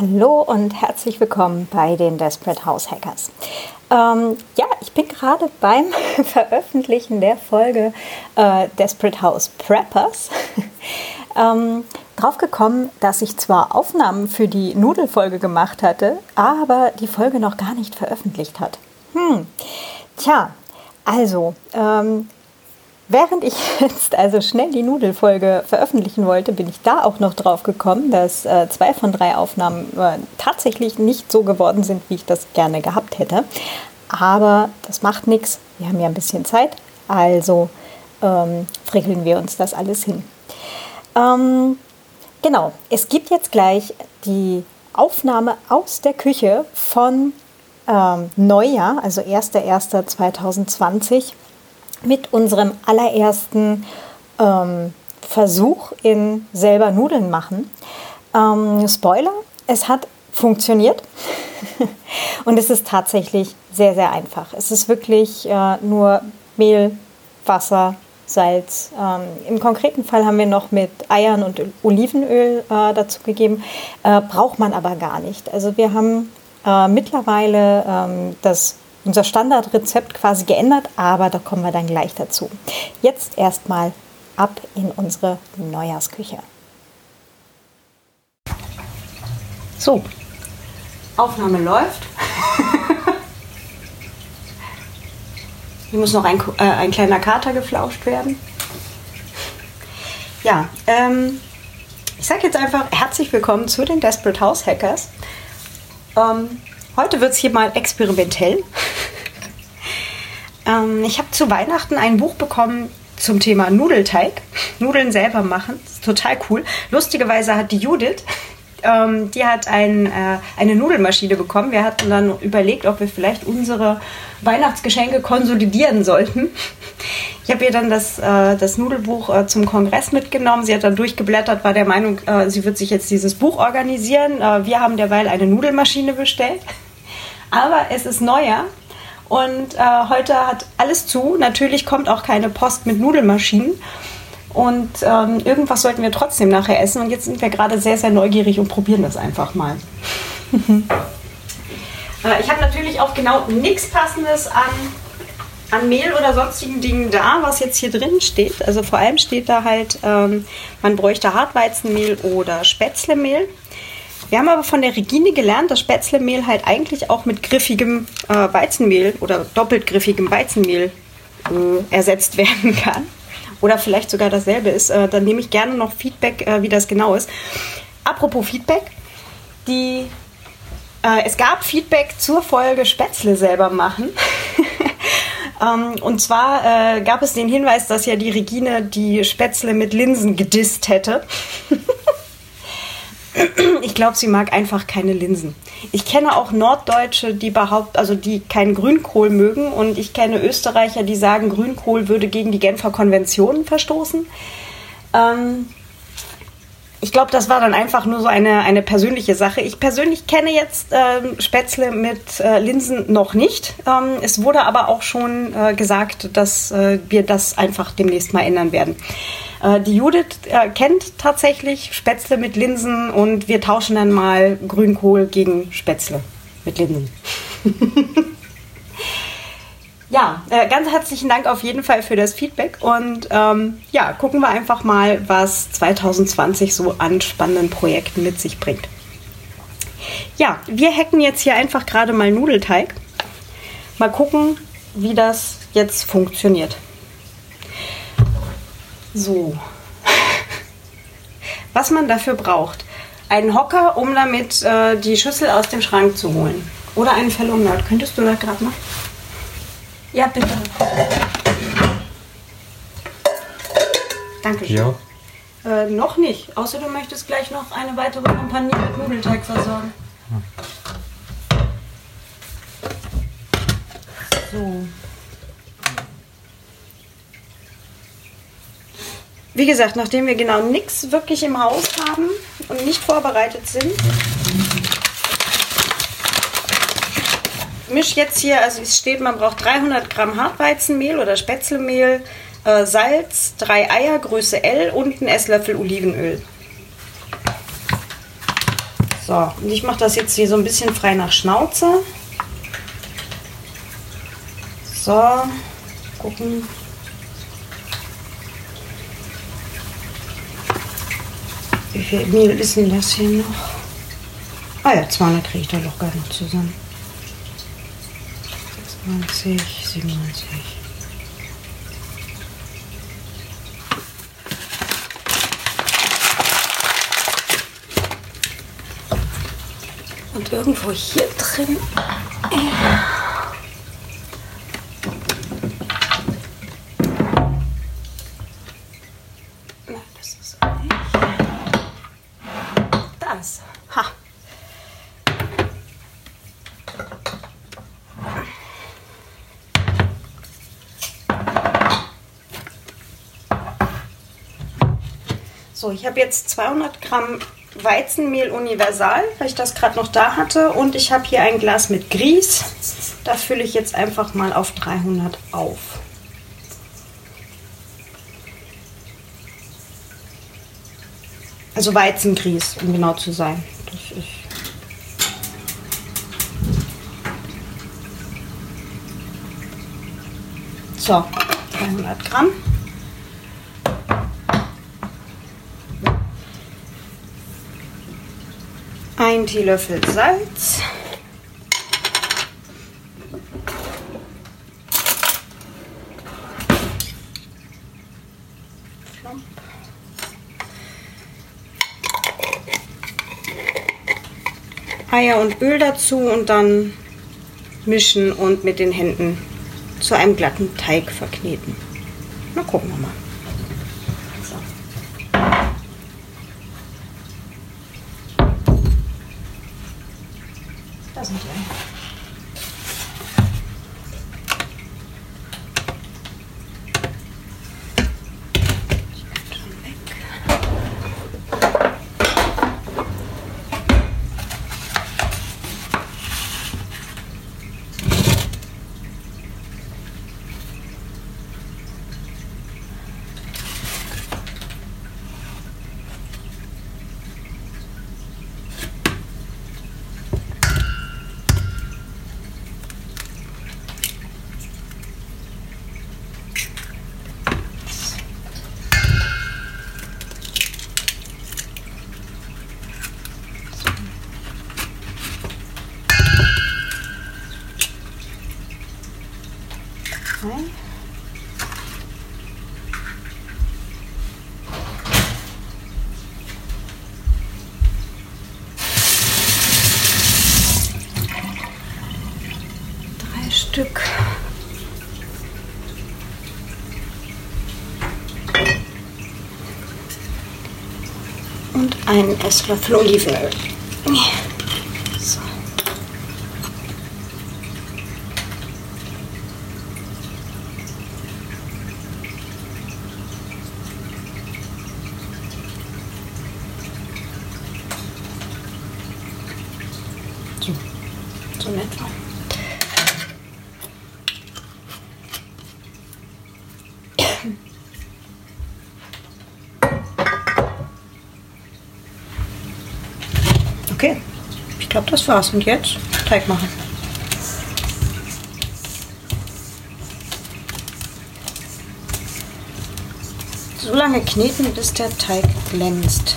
Hallo und herzlich willkommen bei den Desperate House Hackers. Ähm, ja, ich bin gerade beim Veröffentlichen der Folge äh, Desperate House Preppers ähm, drauf gekommen, dass ich zwar Aufnahmen für die Nudelfolge gemacht hatte, aber die Folge noch gar nicht veröffentlicht hat. Hm, tja, also ähm, Während ich jetzt also schnell die Nudelfolge veröffentlichen wollte, bin ich da auch noch drauf gekommen, dass äh, zwei von drei Aufnahmen äh, tatsächlich nicht so geworden sind, wie ich das gerne gehabt hätte. Aber das macht nichts. Wir haben ja ein bisschen Zeit, also ähm, frickeln wir uns das alles hin. Ähm, genau, es gibt jetzt gleich die Aufnahme aus der Küche von ähm, Neujahr, also 1.1.2020 mit unserem allerersten ähm, Versuch in selber Nudeln machen. Ähm, Spoiler, es hat funktioniert und es ist tatsächlich sehr, sehr einfach. Es ist wirklich äh, nur Mehl, Wasser, Salz. Ähm, Im konkreten Fall haben wir noch mit Eiern und Olivenöl äh, dazu gegeben, äh, braucht man aber gar nicht. Also wir haben äh, mittlerweile ähm, das unser Standardrezept quasi geändert, aber da kommen wir dann gleich dazu. Jetzt erstmal ab in unsere Neujahrsküche. So, Aufnahme läuft. Hier muss noch ein, äh, ein kleiner Kater geflauscht werden. Ja, ähm, ich sage jetzt einfach herzlich willkommen zu den Desperate House Hackers. Ähm, Heute wird es hier mal experimentell. ähm, ich habe zu Weihnachten ein Buch bekommen zum Thema Nudelteig. Nudeln selber machen. Total cool. Lustigerweise hat die Judith, ähm, die hat ein, äh, eine Nudelmaschine bekommen. Wir hatten dann überlegt, ob wir vielleicht unsere Weihnachtsgeschenke konsolidieren sollten. Ich habe ihr dann das, äh, das Nudelbuch äh, zum Kongress mitgenommen. Sie hat dann durchgeblättert, war der Meinung, äh, sie wird sich jetzt dieses Buch organisieren. Äh, wir haben derweil eine Nudelmaschine bestellt. Aber es ist neuer und äh, heute hat alles zu. Natürlich kommt auch keine Post mit Nudelmaschinen. Und ähm, irgendwas sollten wir trotzdem nachher essen. Und jetzt sind wir gerade sehr, sehr neugierig und probieren das einfach mal. äh, ich habe natürlich auch genau nichts Passendes an, an Mehl oder sonstigen Dingen da, was jetzt hier drin steht. Also vor allem steht da halt, ähm, man bräuchte Hartweizenmehl oder Spätzlemehl. Wir haben aber von der Regine gelernt, dass Spätzlemehl halt eigentlich auch mit griffigem äh, Weizenmehl oder doppelt griffigem Weizenmehl äh, ersetzt werden kann. Oder vielleicht sogar dasselbe ist. Äh, dann nehme ich gerne noch Feedback, äh, wie das genau ist. Apropos Feedback, die, äh, es gab Feedback zur Folge Spätzle selber machen. Ähm, und zwar äh, gab es den Hinweis, dass ja die Regine die Spätzle mit Linsen gedisst hätte. Ich glaube, sie mag einfach keine Linsen. Ich kenne auch Norddeutsche, die behaupten, also die keinen Grünkohl mögen und ich kenne Österreicher, die sagen, Grünkohl würde gegen die Genfer Konvention verstoßen. Ähm, ich glaube, das war dann einfach nur so eine, eine persönliche Sache. Ich persönlich kenne jetzt ähm, Spätzle mit äh, Linsen noch nicht. Ähm, es wurde aber auch schon äh, gesagt, dass äh, wir das einfach demnächst mal ändern werden. Äh, die Judith kennt tatsächlich Spätzle mit Linsen und wir tauschen dann mal Grünkohl gegen Spätzle mit Linsen. ja, äh, ganz herzlichen Dank auf jeden Fall für das Feedback und ähm, ja, gucken wir einfach mal, was 2020 so an spannenden Projekten mit sich bringt. Ja, wir hacken jetzt hier einfach gerade mal Nudelteig. Mal gucken, wie das jetzt funktioniert. So. Was man dafür braucht. Einen Hocker, um damit äh, die Schüssel aus dem Schrank zu holen. Oder einen Fellow Nerd. Könntest du das gerade machen? Ja, bitte. Danke schön. Ja. Äh, noch nicht. Außer du möchtest gleich noch eine weitere Kompanie mit Nudelteig versorgen. So. Wie gesagt, nachdem wir genau nichts wirklich im Haus haben und nicht vorbereitet sind, mische jetzt hier, also es steht, man braucht 300 Gramm Hartweizenmehl oder Spätzlemehl, äh, Salz, drei Eier, Größe L und einen Esslöffel Olivenöl. So, und ich mache das jetzt hier so ein bisschen frei nach Schnauze. So, gucken. Wie viel Mehl ist denn das hier noch? Ah ja, 200 kriege ich da gar nicht zusammen. 96, 97. Und irgendwo hier drin. Ich habe jetzt 200 Gramm Weizenmehl Universal, weil ich das gerade noch da hatte. Und ich habe hier ein Glas mit Grieß. Da fülle ich jetzt einfach mal auf 300 auf. Also Weizengrieß, um genau zu sein. Das ist so, 300 Gramm. Ein Teelöffel Salz. Eier und Öl dazu und dann mischen und mit den Händen zu einem glatten Teig verkneten. Na, gucken wir mal. Da sind die Eier. Die können schon weg. Nein. Drei Stück. Und einen Esslöffel Olivenöl. So. So, so in etwa. Okay, ich glaube, das war's. Und jetzt Teig machen. So lange kneten, bis der Teig glänzt.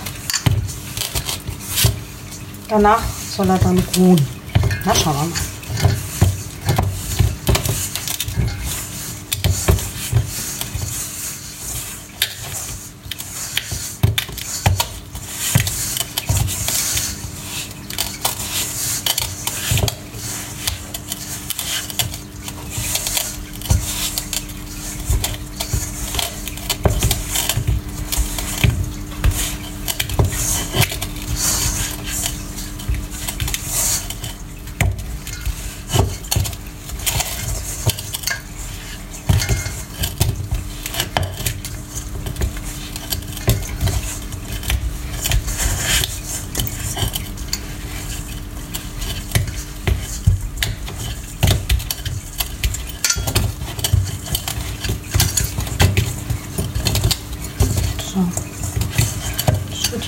Danach soll er dann ruhen. Na, schauen wir mal.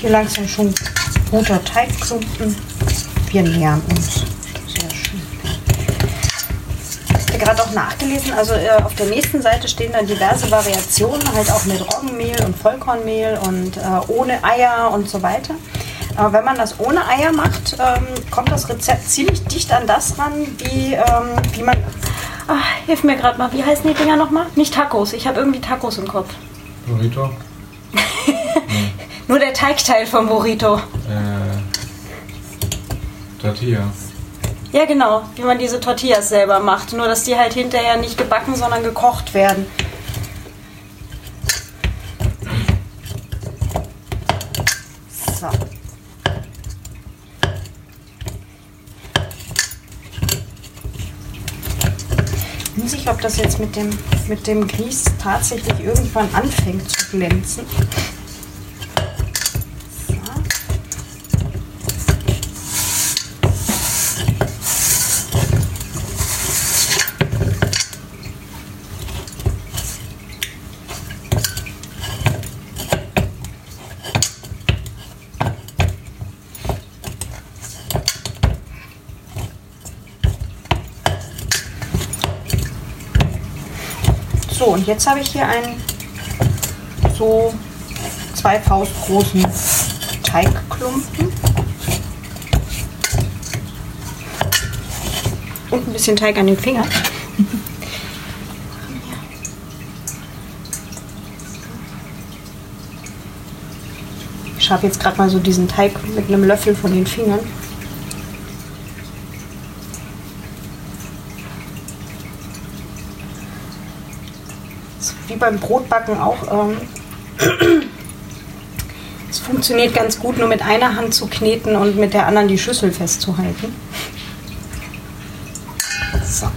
Hier langsam schon roter Teig klumpen. wir nähern uns. Sehr schön. Ich habe gerade auch nachgelesen, also äh, auf der nächsten Seite stehen dann diverse Variationen, halt auch mit Roggenmehl und Vollkornmehl und äh, ohne Eier und so weiter. Aber wenn man das ohne Eier macht, ähm, kommt das Rezept ziemlich dicht an das ran, wie, ähm, wie man. Ach, hilf mir gerade mal, wie heißen die Dinger nochmal? Nicht Tacos, ich habe irgendwie Tacos im Kopf. Burrito? Nur der Teigteil vom Burrito. Äh, Tortilla. Ja, genau, wie man diese Tortillas selber macht. Nur, dass die halt hinterher nicht gebacken, sondern gekocht werden. So. Ich bin sicher, ob das jetzt mit dem, mit dem Grieß tatsächlich irgendwann anfängt zu glänzen. So. So, und jetzt habe ich hier einen so zwei Faust großen Teigklumpen. Und ein bisschen Teig an den Fingern. Ich schabe jetzt gerade mal so diesen Teig mit einem Löffel von den Fingern. Wie beim Brotbacken auch. Ähm, es funktioniert ganz gut, nur mit einer Hand zu kneten und mit der anderen die Schüssel festzuhalten. So.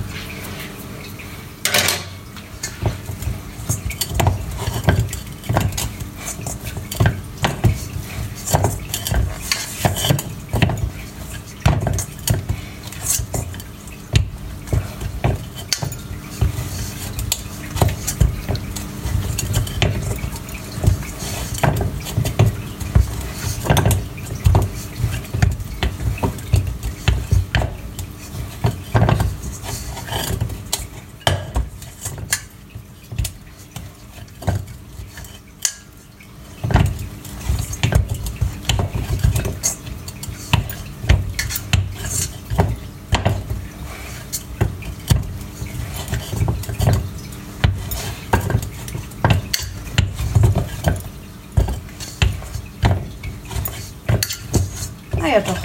Ah ja, doch.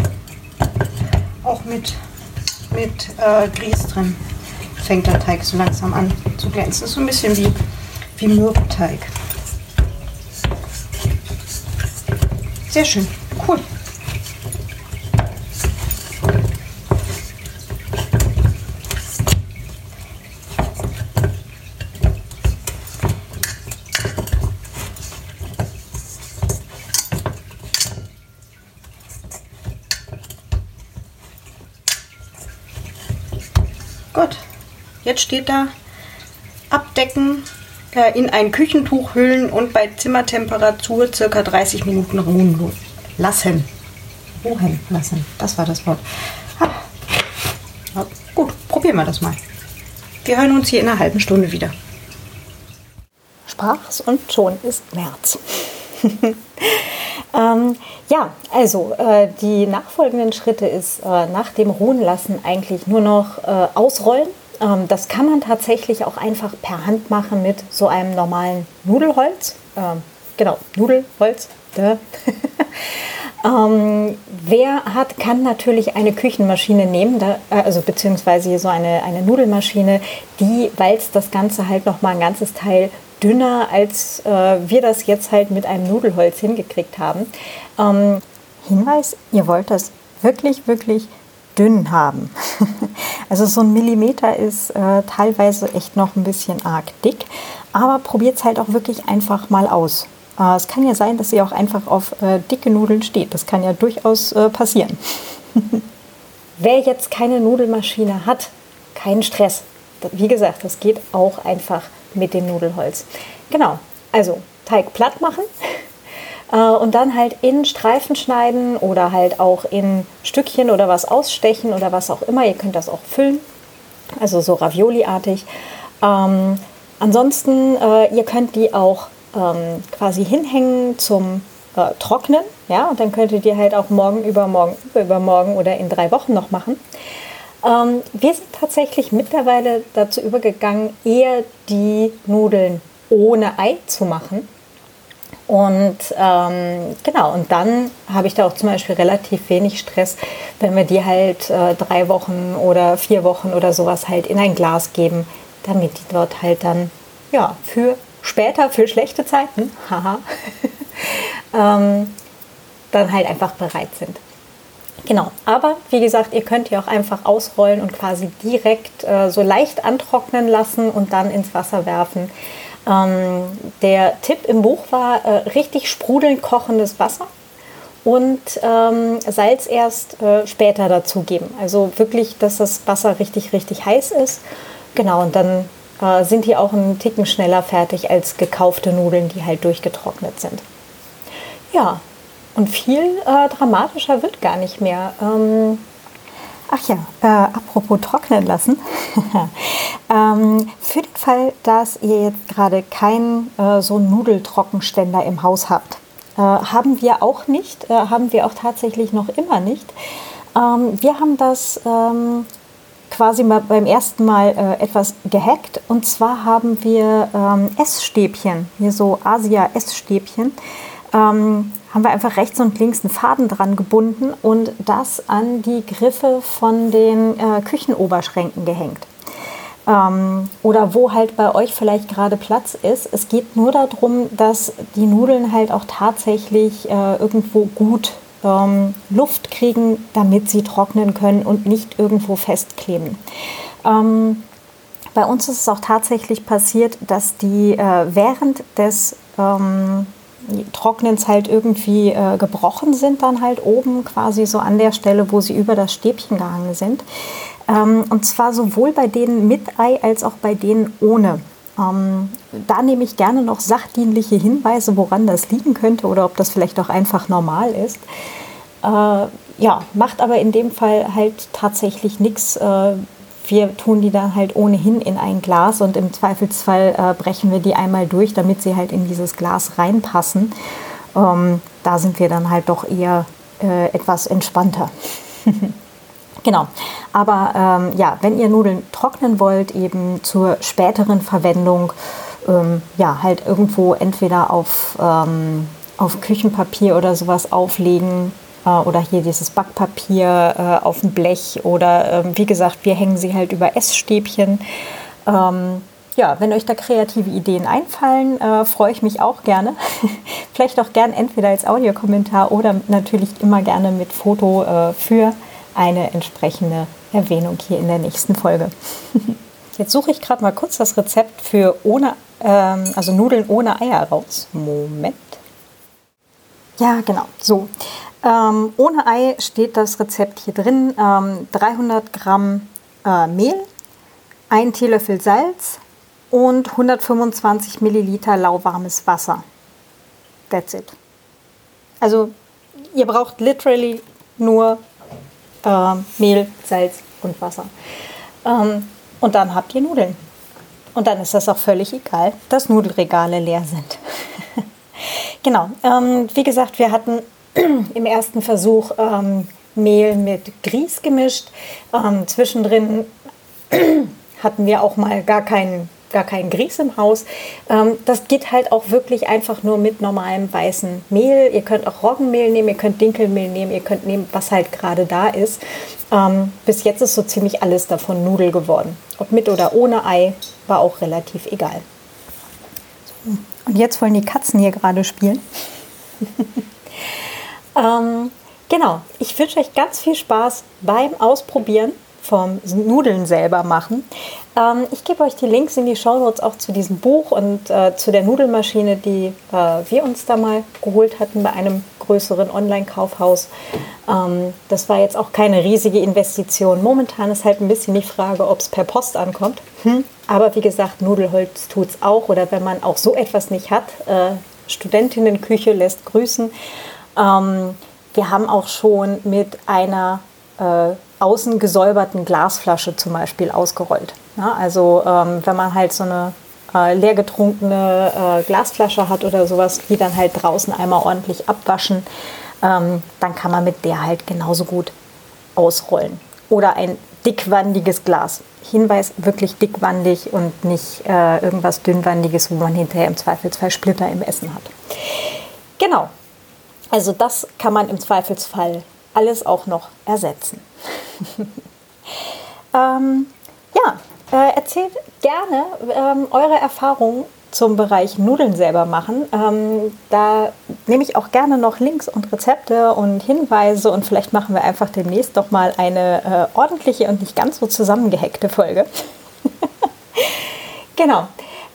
Auch mit, mit äh, Grieß drin fängt der Teig so langsam an zu glänzen. So ein bisschen wie, wie Mürbeteig. Sehr schön. Cool. Gut. Jetzt steht da abdecken, äh, in ein Küchentuch hüllen und bei Zimmertemperatur circa 30 Minuten ruhen lassen. Ruhen lassen. Das war das Wort. Ja, gut, probieren wir das mal. Wir hören uns hier in einer halben Stunde wieder. Sprach's und schon ist März. ähm, ja, also äh, die nachfolgenden Schritte ist äh, nach dem Ruhen lassen eigentlich nur noch äh, ausrollen. Ähm, das kann man tatsächlich auch einfach per Hand machen mit so einem normalen Nudelholz. Ähm, genau, Nudelholz. Ähm, wer hat, kann natürlich eine Küchenmaschine nehmen, da, äh, also beziehungsweise so eine, eine Nudelmaschine, die walzt das Ganze halt noch mal ein ganzes Teil dünner, als äh, wir das jetzt halt mit einem Nudelholz hingekriegt haben. Ähm, Hinweis, ihr wollt das wirklich, wirklich dünn haben. also so ein Millimeter ist äh, teilweise echt noch ein bisschen arg dick, aber probiert es halt auch wirklich einfach mal aus. Äh, es kann ja sein, dass ihr auch einfach auf äh, dicke Nudeln steht. Das kann ja durchaus äh, passieren. Wer jetzt keine Nudelmaschine hat, keinen Stress. Wie gesagt, das geht auch einfach mit dem Nudelholz. Genau, also Teig platt machen. Äh, und dann halt in Streifen schneiden oder halt auch in Stückchen oder was ausstechen oder was auch immer. Ihr könnt das auch füllen, also so Ravioli-artig. Ähm, ansonsten, äh, ihr könnt die auch ähm, quasi hinhängen zum äh, Trocknen. Ja, und dann könntet ihr halt auch morgen, übermorgen, übermorgen oder in drei Wochen noch machen. Ähm, wir sind tatsächlich mittlerweile dazu übergegangen, eher die Nudeln ohne Ei zu machen. Und ähm, genau, und dann habe ich da auch zum Beispiel relativ wenig Stress, wenn wir die halt äh, drei Wochen oder vier Wochen oder sowas halt in ein Glas geben, damit die dort halt dann ja für später, für schlechte Zeiten, haha, ähm, dann halt einfach bereit sind. Genau, aber wie gesagt, ihr könnt die auch einfach ausrollen und quasi direkt äh, so leicht antrocknen lassen und dann ins Wasser werfen. Ähm, der Tipp im Buch war äh, richtig sprudelnd kochendes Wasser und ähm, Salz erst äh, später dazugeben. Also wirklich, dass das Wasser richtig, richtig heiß ist. Genau, und dann äh, sind die auch einen Ticken schneller fertig als gekaufte Nudeln, die halt durchgetrocknet sind. Ja, und viel äh, dramatischer wird gar nicht mehr. Ähm, ach ja, äh, apropos trocknen lassen. ähm, für den Fall, dass ihr jetzt gerade keinen äh, so Nudeltrockenständer im Haus habt, äh, haben wir auch nicht, äh, haben wir auch tatsächlich noch immer nicht. Ähm, wir haben das ähm, quasi mal beim ersten Mal äh, etwas gehackt. Und zwar haben wir ähm, Essstäbchen, hier so Asia-Essstäbchen, ähm, haben wir einfach rechts und links einen Faden dran gebunden und das an die Griffe von den äh, Küchenoberschränken gehängt. Ähm, oder wo halt bei euch vielleicht gerade Platz ist. Es geht nur darum, dass die Nudeln halt auch tatsächlich äh, irgendwo gut ähm, Luft kriegen, damit sie trocknen können und nicht irgendwo festkleben. Ähm, bei uns ist es auch tatsächlich passiert, dass die äh, während des ähm, Trocknens halt irgendwie äh, gebrochen sind, dann halt oben quasi so an der Stelle, wo sie über das Stäbchen gehangen sind. Ähm, und zwar sowohl bei denen mit Ei als auch bei denen ohne. Ähm, da nehme ich gerne noch sachdienliche Hinweise, woran das liegen könnte oder ob das vielleicht auch einfach normal ist. Äh, ja, macht aber in dem Fall halt tatsächlich nichts. Äh, wir tun die dann halt ohnehin in ein Glas und im Zweifelsfall äh, brechen wir die einmal durch, damit sie halt in dieses Glas reinpassen. Ähm, da sind wir dann halt doch eher äh, etwas entspannter. genau. Aber ähm, ja, wenn ihr Nudeln trocknen wollt, eben zur späteren Verwendung, ähm, ja, halt irgendwo entweder auf, ähm, auf Küchenpapier oder sowas auflegen, oder hier dieses Backpapier äh, auf dem Blech oder ähm, wie gesagt, wir hängen sie halt über Essstäbchen. Ähm, ja, wenn euch da kreative Ideen einfallen, äh, freue ich mich auch gerne. Vielleicht auch gern entweder als Audiokommentar oder natürlich immer gerne mit Foto äh, für eine entsprechende Erwähnung hier in der nächsten Folge. Jetzt suche ich gerade mal kurz das Rezept für ohne, ähm, also Nudeln ohne Eier raus. Moment. Ja, genau. So. Ähm, ohne Ei steht das Rezept hier drin. Ähm, 300 Gramm äh, Mehl, 1 Teelöffel Salz und 125 Milliliter lauwarmes Wasser. That's it. Also ihr braucht literally nur äh, Mehl, Salz und Wasser. Ähm, und dann habt ihr Nudeln. Und dann ist das auch völlig egal, dass Nudelregale leer sind. genau. Ähm, wie gesagt, wir hatten im ersten Versuch ähm, Mehl mit Grieß gemischt. Ähm, zwischendrin hatten wir auch mal gar keinen gar kein Grieß im Haus. Ähm, das geht halt auch wirklich einfach nur mit normalem weißen Mehl. Ihr könnt auch Roggenmehl nehmen, ihr könnt Dinkelmehl nehmen, ihr könnt nehmen, was halt gerade da ist. Ähm, bis jetzt ist so ziemlich alles davon Nudel geworden. Ob mit oder ohne Ei, war auch relativ egal. Und jetzt wollen die Katzen hier gerade spielen. Ähm, genau, ich wünsche euch ganz viel Spaß beim Ausprobieren vom Nudeln selber machen. Ähm, ich gebe euch die Links in die Show Notes auch zu diesem Buch und äh, zu der Nudelmaschine, die äh, wir uns da mal geholt hatten bei einem größeren Online-Kaufhaus. Ähm, das war jetzt auch keine riesige Investition. Momentan ist halt ein bisschen die Frage, ob es per Post ankommt. Hm. Aber wie gesagt, Nudelholz tut es auch. Oder wenn man auch so etwas nicht hat, äh, Studentinnenküche lässt grüßen. Ähm, wir haben auch schon mit einer äh, außen gesäuberten Glasflasche zum Beispiel ausgerollt. Ja, also ähm, wenn man halt so eine äh, leer getrunkene äh, Glasflasche hat oder sowas, die dann halt draußen einmal ordentlich abwaschen, ähm, dann kann man mit der halt genauso gut ausrollen. Oder ein dickwandiges Glas. Hinweis, wirklich dickwandig und nicht äh, irgendwas dünnwandiges, wo man hinterher im Zweifelsfall Splitter im Essen hat. Genau. Also das kann man im Zweifelsfall alles auch noch ersetzen. ähm, ja, äh, erzählt gerne ähm, eure Erfahrungen zum Bereich Nudeln selber machen. Ähm, da nehme ich auch gerne noch Links und Rezepte und Hinweise und vielleicht machen wir einfach demnächst doch mal eine äh, ordentliche und nicht ganz so zusammengehackte Folge. genau.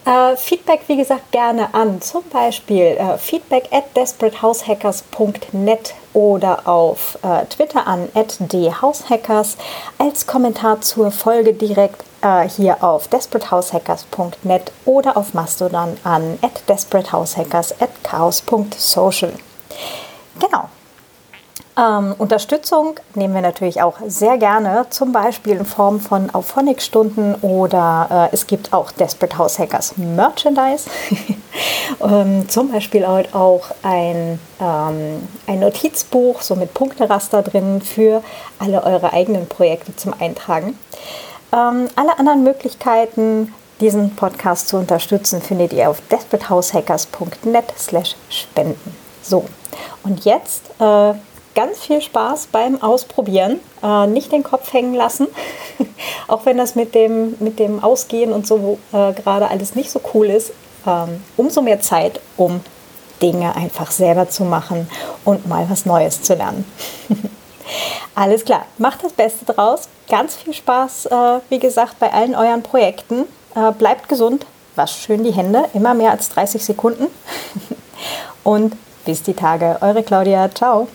Äh, Feedback, wie gesagt, gerne an. Zum Beispiel äh, feedback at desperatehaushackers.net oder auf äh, Twitter an at dhousehackers als Kommentar zur Folge direkt äh, hier auf desperatehaushackers.net oder auf Mastodon an at desperatehaushackers at chaos.social. Genau. Ähm, Unterstützung nehmen wir natürlich auch sehr gerne, zum Beispiel in Form von Auphonic-Stunden oder äh, es gibt auch Desperate House Hackers Merchandise. ähm, zum Beispiel halt auch ein, ähm, ein Notizbuch, so mit Punkteraster drin für alle eure eigenen Projekte zum Eintragen. Ähm, alle anderen Möglichkeiten, diesen Podcast zu unterstützen, findet ihr auf desperatehaushackers.net slash spenden. So, und jetzt äh, ganz viel Spaß beim Ausprobieren. Äh, nicht den Kopf hängen lassen, auch wenn das mit dem, mit dem Ausgehen und so äh, gerade alles nicht so cool ist. Ähm, umso mehr Zeit, um Dinge einfach selber zu machen und mal was Neues zu lernen. Alles klar, macht das Beste draus. Ganz viel Spaß, äh, wie gesagt, bei allen euren Projekten. Äh, bleibt gesund, wascht schön die Hände, immer mehr als 30 Sekunden. und bis die Tage. Eure Claudia, ciao.